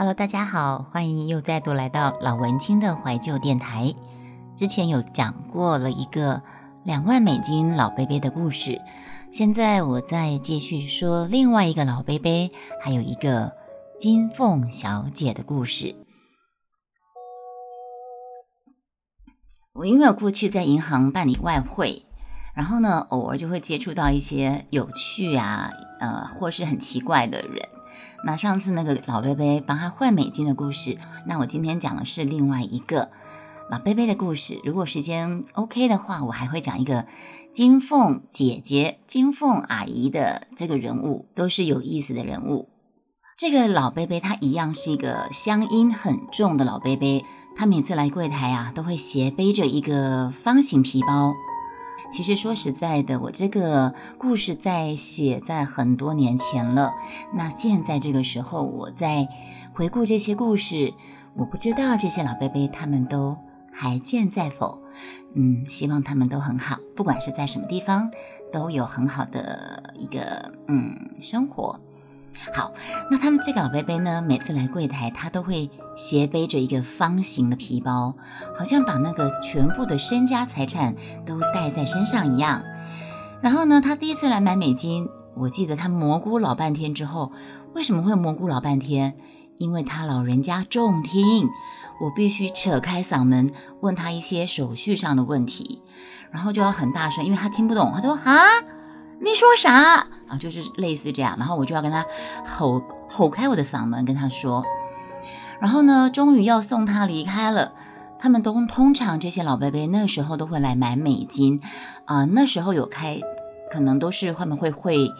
Hello，大家好，欢迎又再度来到老文青的怀旧电台。之前有讲过了一个两万美金老贝贝的故事，现在我再继续说另外一个老贝贝，还有一个金凤小姐的故事。我因为我过去在银行办理外汇，然后呢，偶尔就会接触到一些有趣啊，呃，或是很奇怪的人。那上次那个老贝贝帮他换美金的故事，那我今天讲的是另外一个老贝贝的故事。如果时间 OK 的话，我还会讲一个金凤姐姐、金凤阿姨的这个人物，都是有意思的人物。这个老贝贝他一样是一个乡音很重的老贝贝，他每次来柜台啊，都会斜背着一个方形皮包。其实说实在的，我这个故事在写在很多年前了。那现在这个时候，我在回顾这些故事，我不知道这些老贝贝他们都还健在否？嗯，希望他们都很好，不管是在什么地方，都有很好的一个嗯生活。好，那他们这个老贝贝呢，每次来柜台，他都会斜背着一个方形的皮包，好像把那个全部的身家财产都带在身上一样。然后呢，他第一次来买美金，我记得他蘑菇老半天之后，为什么会蘑菇老半天？因为他老人家重听，我必须扯开嗓门问他一些手续上的问题，然后就要很大声，因为他听不懂。他说啊。你说啥啊？就是类似这样，然后我就要跟他吼吼开我的嗓门跟他说，然后呢，终于要送他离开了。他们都通常这些老伯伯那时候都会来买美金啊，那时候有开，可能都是他们会会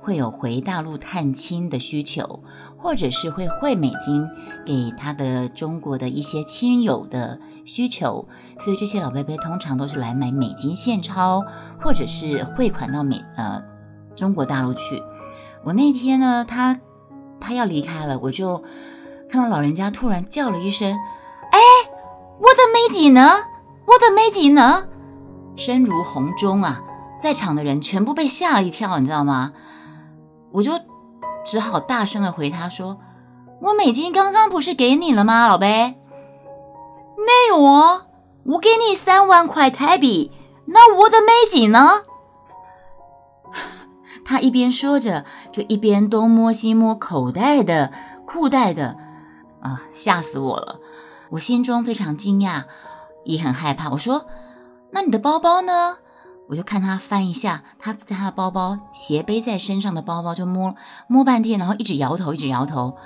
会有回大陆探亲的需求，或者是会汇美金给他的中国的一些亲友的。需求，所以这些老伯伯通常都是来买美金现钞，或者是汇款到美呃中国大陆去。我那天呢，他他要离开了，我就看到老人家突然叫了一声：“哎，我的美金呢？我的美金呢？”声如洪钟啊，在场的人全部被吓了一跳，你知道吗？我就只好大声的回他说：“我美金刚刚不是给你了吗，老贝？”没有啊，我给你三万块台币，那我的美金呢？他一边说着，就一边东摸西摸口袋的、裤袋的，啊，吓死我了！我心中非常惊讶，也很害怕。我说：“那你的包包呢？”我就看他翻一下，他在他的包包斜背在身上的包包，就摸摸半天，然后一直摇头，一直摇头。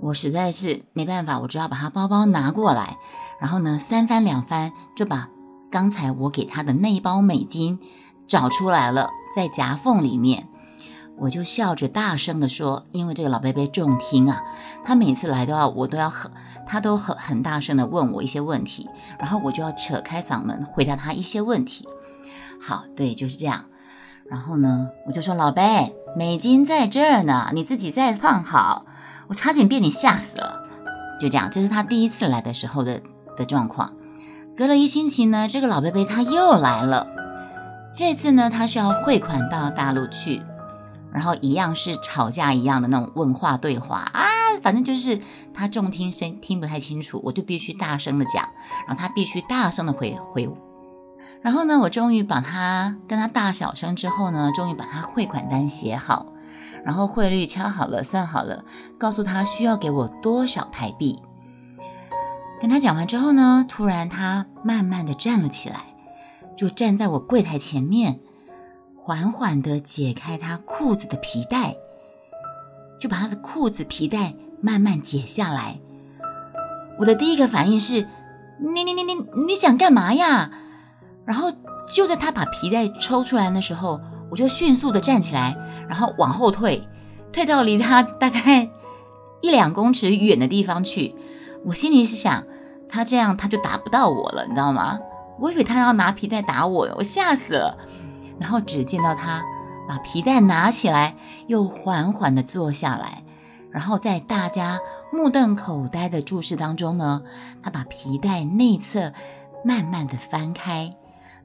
我实在是没办法，我只好把他包包拿过来，然后呢，三番两番就把刚才我给他的那一包美金找出来了，在夹缝里面，我就笑着大声的说，因为这个老贝贝重听啊，他每次来都要我都要很，他都很很大声的问我一些问题，然后我就要扯开嗓门回答他一些问题。好，对，就是这样。然后呢，我就说老贝，美金在这儿呢，你自己再放好。我差点被你吓死了，就这样，这是他第一次来的时候的的状况。隔了一星期呢，这个老贝贝他又来了，这次呢，他是要汇款到大陆去，然后一样是吵架一样的那种问话对话啊，反正就是他重听声听不太清楚，我就必须大声的讲，然后他必须大声的回回我。然后呢，我终于把他跟他大小声之后呢，终于把他汇款单写好。然后汇率敲好了，算好了，告诉他需要给我多少台币。跟他讲完之后呢，突然他慢慢的站了起来，就站在我柜台前面，缓缓的解开他裤子的皮带，就把他的裤子皮带慢慢解下来。我的第一个反应是：你你你你你想干嘛呀？然后就在他把皮带抽出来的时候。我就迅速的站起来，然后往后退，退到离他大概一两公尺远的地方去。我心里是想，他这样他就打不到我了，你知道吗？我以为他要拿皮带打我，我吓死了。然后只见到他把皮带拿起来，又缓缓的坐下来，然后在大家目瞪口呆的注视当中呢，他把皮带内侧慢慢的翻开。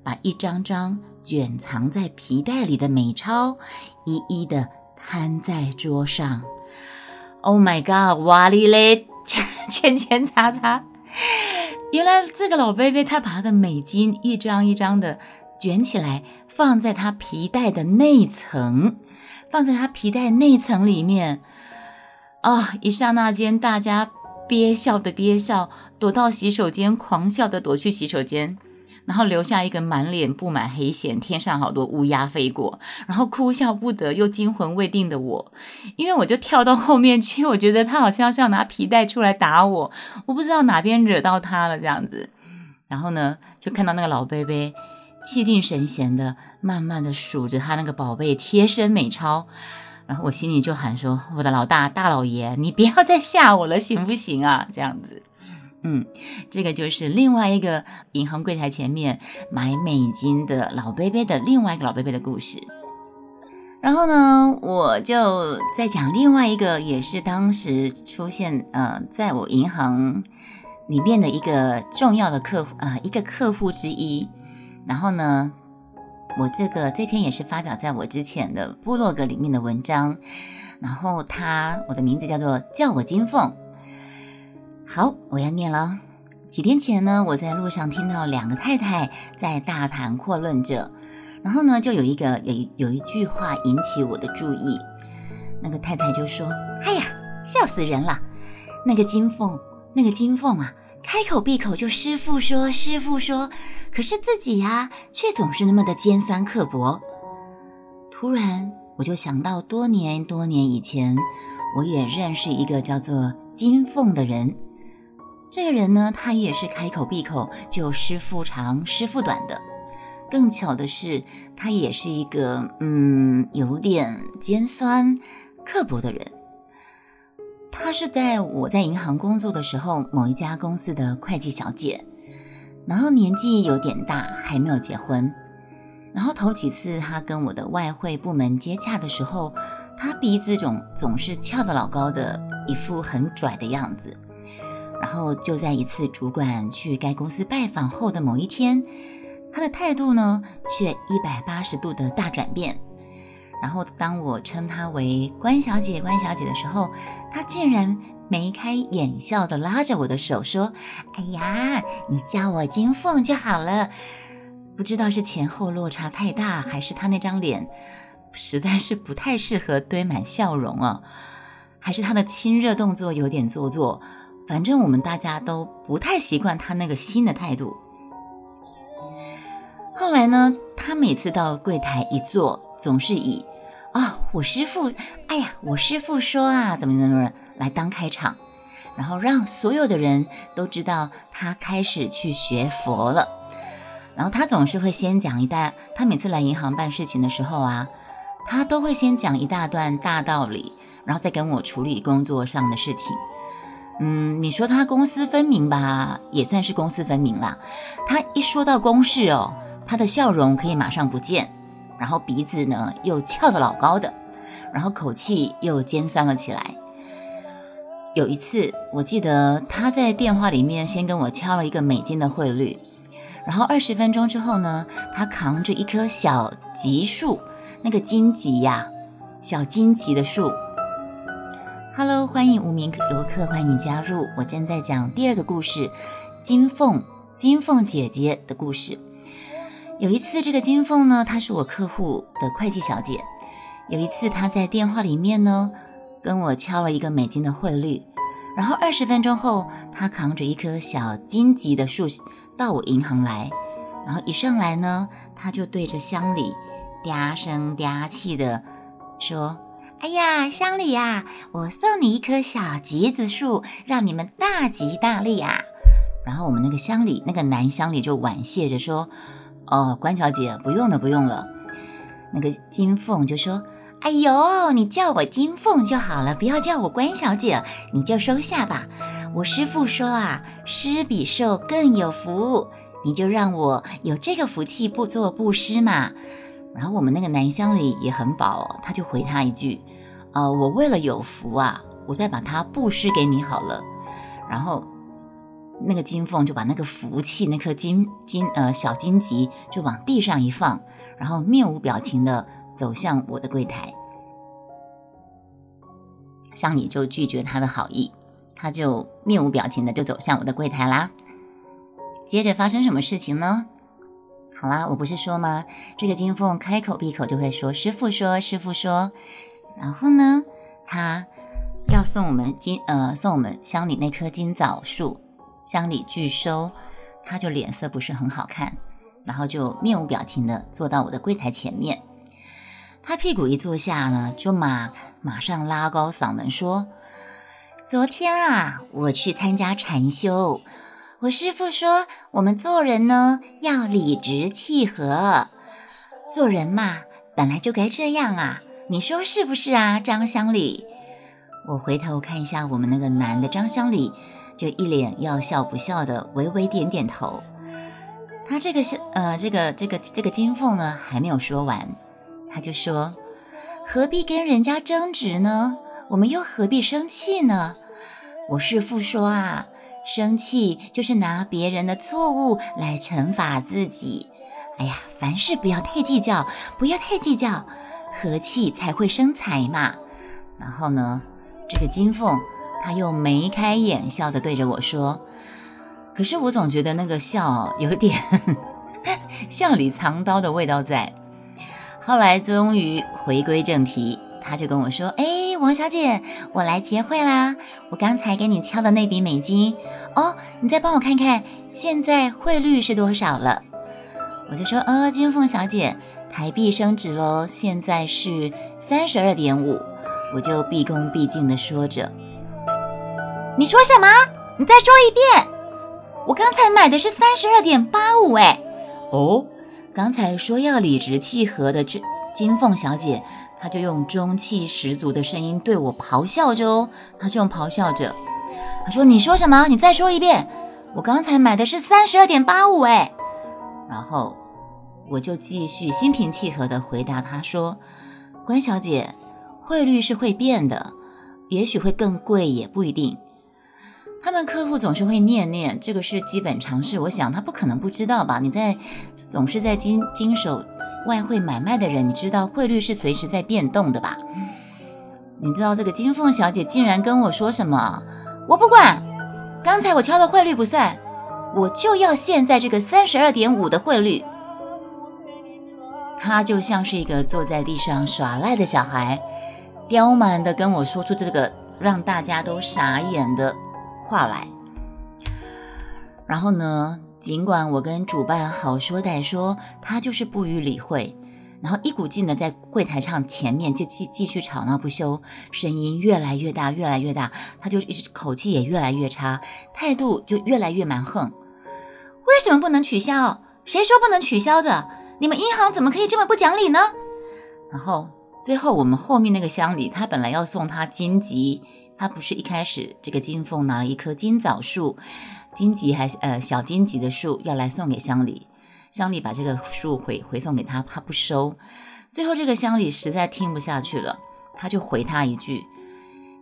把一张张卷藏在皮带里的美钞一一的摊在桌上，Oh my god！哇哩嘞，圈圈叉叉。原来这个老贝贝他把他的美金一张一张的卷起来，放在他皮带的内层，放在他皮带内层里面。啊！一刹那间，大家憋笑的憋笑，躲到洗手间狂笑的躲去洗手间。然后留下一个满脸布满黑线、天上好多乌鸦飞过，然后哭笑不得又惊魂未定的我，因为我就跳到后面去，我觉得他好像是要拿皮带出来打我，我不知道哪边惹到他了这样子。然后呢，就看到那个老贝贝气定神闲的，慢慢的数着他那个宝贝贴身美钞，然后我心里就喊说：“我的老大大老爷，你不要再吓我了，行不行啊？”这样子。嗯，这个就是另外一个银行柜台前面买美金的老贝贝的另外一个老贝贝的故事。然后呢，我就再讲另外一个，也是当时出现呃，在我银行里面的一个重要的客户啊，一个客户之一。然后呢，我这个这篇也是发表在我之前的部落格里面的文章。然后他，我的名字叫做叫我金凤。好，我要念了。几天前呢，我在路上听到两个太太在大谈阔论着，然后呢，就有一个有有一句话引起我的注意。那个太太就说：“哎呀，笑死人了！那个金凤，那个金凤啊，开口闭口就师傅说，师傅说，可是自己呀，却总是那么的尖酸刻薄。”突然，我就想到多年多年以前，我也认识一个叫做金凤的人。这个人呢，他也是开口闭口就师傅长师傅短的。更巧的是，他也是一个嗯有点尖酸刻薄的人。她是在我在银行工作的时候，某一家公司的会计小姐，然后年纪有点大，还没有结婚。然后头几次他跟我的外汇部门接洽的时候，他鼻子总总是翘得老高的，一副很拽的样子。然后就在一次主管去该公司拜访后的某一天，他的态度呢却一百八十度的大转变。然后当我称她为关小姐、关小姐的时候，她竟然眉开眼笑的拉着我的手说：“哎呀，你叫我金凤就好了。”不知道是前后落差太大，还是她那张脸实在是不太适合堆满笑容啊，还是她的亲热动作有点做作。反正我们大家都不太习惯他那个新的态度。后来呢，他每次到柜台一坐，总是以“，我师傅，哎呀，我师傅说啊，怎么怎么来当开场，然后让所有的人都知道他开始去学佛了。然后他总是会先讲一大，他每次来银行办事情的时候啊，他都会先讲一大段大道理，然后再跟我处理工作上的事情。嗯，你说他公私分明吧，也算是公私分明啦。他一说到公事哦，他的笑容可以马上不见，然后鼻子呢又翘得老高的，然后口气又尖酸了起来。有一次，我记得他在电话里面先跟我敲了一个美金的汇率，然后二十分钟之后呢，他扛着一棵小吉树，那个荆棘呀，小荆棘的树。Hello，欢迎无名游客，欢迎你加入。我正在讲第二个故事，金凤金凤姐姐的故事。有一次，这个金凤呢，她是我客户的会计小姐。有一次，他在电话里面呢，跟我敲了一个美金的汇率。然后二十分钟后，他扛着一棵小荆棘的树到我银行来。然后一上来呢，他就对着乡里嗲声嗲气的说。哎呀，乡里呀，我送你一棵小橘子树，让你们大吉大利啊！然后我们那个乡里，那个男乡里就婉谢着说：“哦，关小姐，不用了，不用了。”那个金凤就说：“哎呦，你叫我金凤就好了，不要叫我关小姐，你就收下吧。我师傅说啊，施比受更有福，你就让我有这个福气，不做布施嘛。”然后我们那个男乡里也很饱，他就回他一句。呃，我为了有福啊，我再把它布施给你好了。然后那个金凤就把那个福气，那颗金金呃小金棘就往地上一放，然后面无表情的走向我的柜台。乡里就拒绝他的好意，他就面无表情的就走向我的柜台啦。接着发生什么事情呢？好啦，我不是说吗？这个金凤开口闭口就会说：“师傅说，师傅说。”然后呢，他要送我们金呃送我们乡里那棵金枣树，乡里拒收，他就脸色不是很好看，然后就面无表情的坐到我的柜台前面。他屁股一坐下呢，就马马上拉高嗓门说：“昨天啊，我去参加禅修。”我师傅说，我们做人呢要理直气和，做人嘛本来就该这样啊，你说是不是啊，张乡里？我回头看一下我们那个男的张乡里，就一脸要笑不笑的，微微点点头。他这个是呃，这个这个这个金凤呢还没有说完，他就说，何必跟人家争执呢？我们又何必生气呢？我师傅说啊。生气就是拿别人的错误来惩罚自己。哎呀，凡事不要太计较，不要太计较，和气才会生财嘛。然后呢，这个金凤他又眉开眼笑的对着我说：“可是我总觉得那个笑有点 笑里藏刀的味道在。”后来终于回归正题。他就跟我说：“哎，王小姐，我来结汇啦！我刚才给你敲的那笔美金，哦，你再帮我看看现在汇率是多少了。”我就说：“呃，金凤小姐，台币升值喽，现在是三十二点五。”我就毕恭毕敬的说着：“你说什么？你再说一遍！我刚才买的是三十二点八五，哎，哦，刚才说要理直气和的这金凤小姐。”她就用中气十足的声音对我咆哮着哦，她是用咆哮着，她说：“你说什么？你再说一遍。我刚才买的是三十二点八五，哎。”然后我就继续心平气和的回答他说：“关小姐，汇率是会变的，也许会更贵，也不一定。他们客户总是会念念，这个是基本常识。我想他不可能不知道吧？你在总是在经经手。”外汇买卖的人，你知道汇率是随时在变动的吧？你知道这个金凤小姐竟然跟我说什么？我不管，刚才我敲的汇率不算，我就要现在这个三十二点五的汇率。她就像是一个坐在地上耍赖的小孩，刁蛮的跟我说出这个让大家都傻眼的话来。然后呢？尽管我跟主办好说歹说，他就是不予理会，然后一股劲的在柜台上前面就继继续吵闹不休，声音越来越大，越来越大，他就一直口气也越来越差，态度就越来越蛮横。为什么不能取消？谁说不能取消的？你们银行怎么可以这么不讲理呢？然后最后我们后面那个乡里，他本来要送他金吉，他不是一开始这个金凤拿了一棵金枣树。荆棘还呃小荆棘的树要来送给乡里，乡里把这个树回回送给他，他不收。最后这个乡里实在听不下去了，他就回他一句：“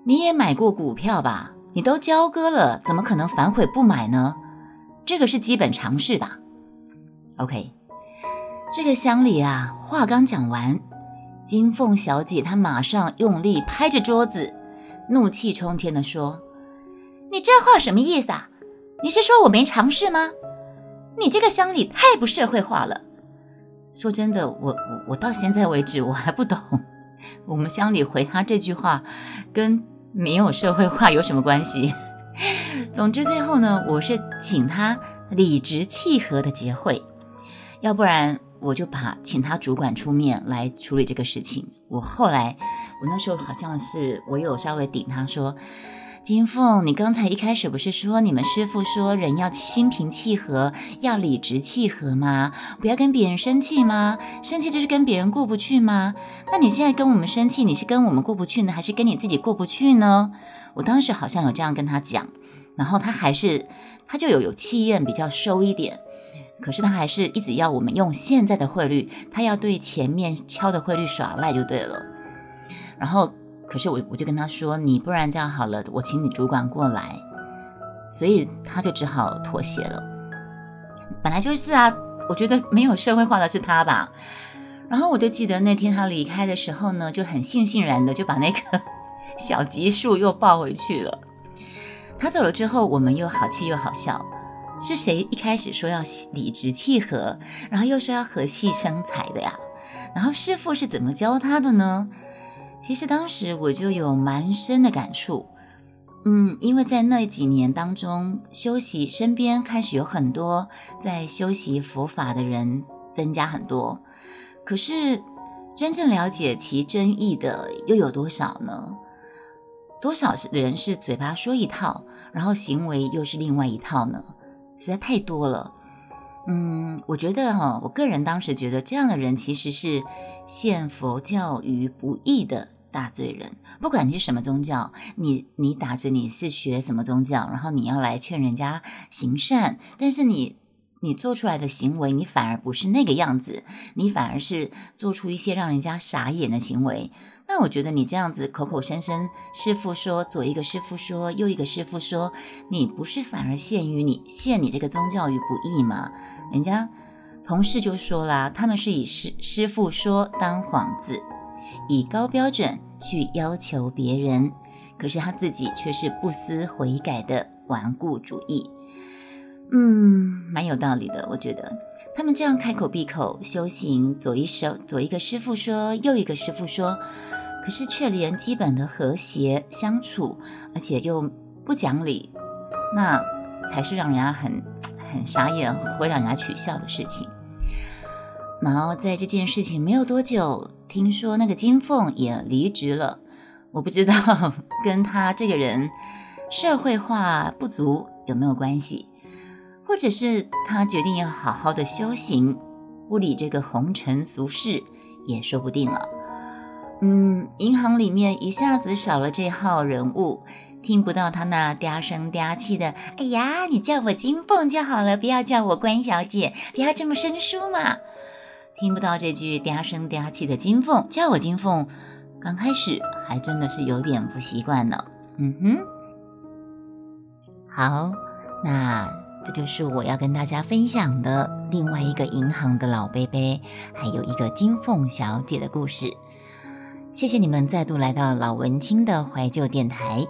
你也买过股票吧？你都交割了，怎么可能反悔不买呢？这个是基本常识吧？”OK，这个乡里啊，话刚讲完，金凤小姐她马上用力拍着桌子，怒气冲天的说：“你这话什么意思啊？”你是说我没尝试吗？你这个乡里太不社会化了。说真的，我我我到现在为止我还不懂，我们乡里回他这句话跟没有社会化有什么关系？总之最后呢，我是请他理直气和的结会，要不然我就把请他主管出面来处理这个事情。我后来我那时候好像是我有稍微顶他说。金凤，你刚才一开始不是说你们师傅说人要心平气和，要理直气和吗？不要跟别人生气吗？生气就是跟别人过不去吗？那你现在跟我们生气，你是跟我们过不去呢，还是跟你自己过不去呢？我当时好像有这样跟他讲，然后他还是他就有有气焰比较收一点，可是他还是一直要我们用现在的汇率，他要对前面敲的汇率耍赖就对了，然后。可是我我就跟他说，你不然这样好了，我请你主管过来，所以他就只好妥协了。本来就是啊，我觉得没有社会化的是他吧。然后我就记得那天他离开的时候呢，就很悻悻然的就把那个 小级数又抱回去了。他走了之后，我们又好气又好笑。是谁一开始说要理直气和，然后又说要和气生财的呀？然后师傅是怎么教他的呢？其实当时我就有蛮深的感触。嗯，因为在那几年当中，修习身边开始有很多在修习佛法的人增加很多，可是真正了解其真意的又有多少呢？多少人是嘴巴说一套，然后行为又是另外一套呢？实在太多了。嗯，我觉得哈，我个人当时觉得这样的人其实是陷佛教于不义的。大罪人，不管你是什么宗教，你你打着你是学什么宗教，然后你要来劝人家行善，但是你你做出来的行为，你反而不是那个样子，你反而是做出一些让人家傻眼的行为。那我觉得你这样子口口声声师傅说左一个师傅说右一个师傅说，你不是反而陷于你陷你这个宗教于不义吗？人家同事就说啦，他们是以师师傅说当幌子。以高标准去要求别人，可是他自己却是不思悔改的顽固主义。嗯，蛮有道理的，我觉得他们这样开口闭口修行，左一手左一个师傅说，右一个师傅说，可是却连基本的和谐相处，而且又不讲理，那才是让人家很很傻眼，会让人家取笑的事情。然后在这件事情没有多久，听说那个金凤也离职了。我不知道 跟他这个人社会化不足有没有关系，或者是他决定要好好的修行，不理这个红尘俗事也说不定了。嗯，银行里面一下子少了这号人物，听不到他那嗲声嗲气的。哎呀，你叫我金凤就好了，不要叫我关小姐，不要这么生疏嘛。听不到这句嗲声嗲气的金凤叫我金凤，刚开始还真的是有点不习惯呢。嗯哼，好，那这就是我要跟大家分享的另外一个银行的老贝贝，还有一个金凤小姐的故事。谢谢你们再度来到老文青的怀旧电台，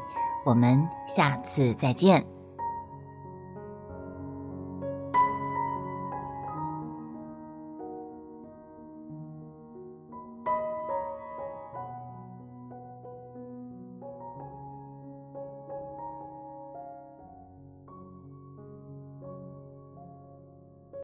我们下次再见。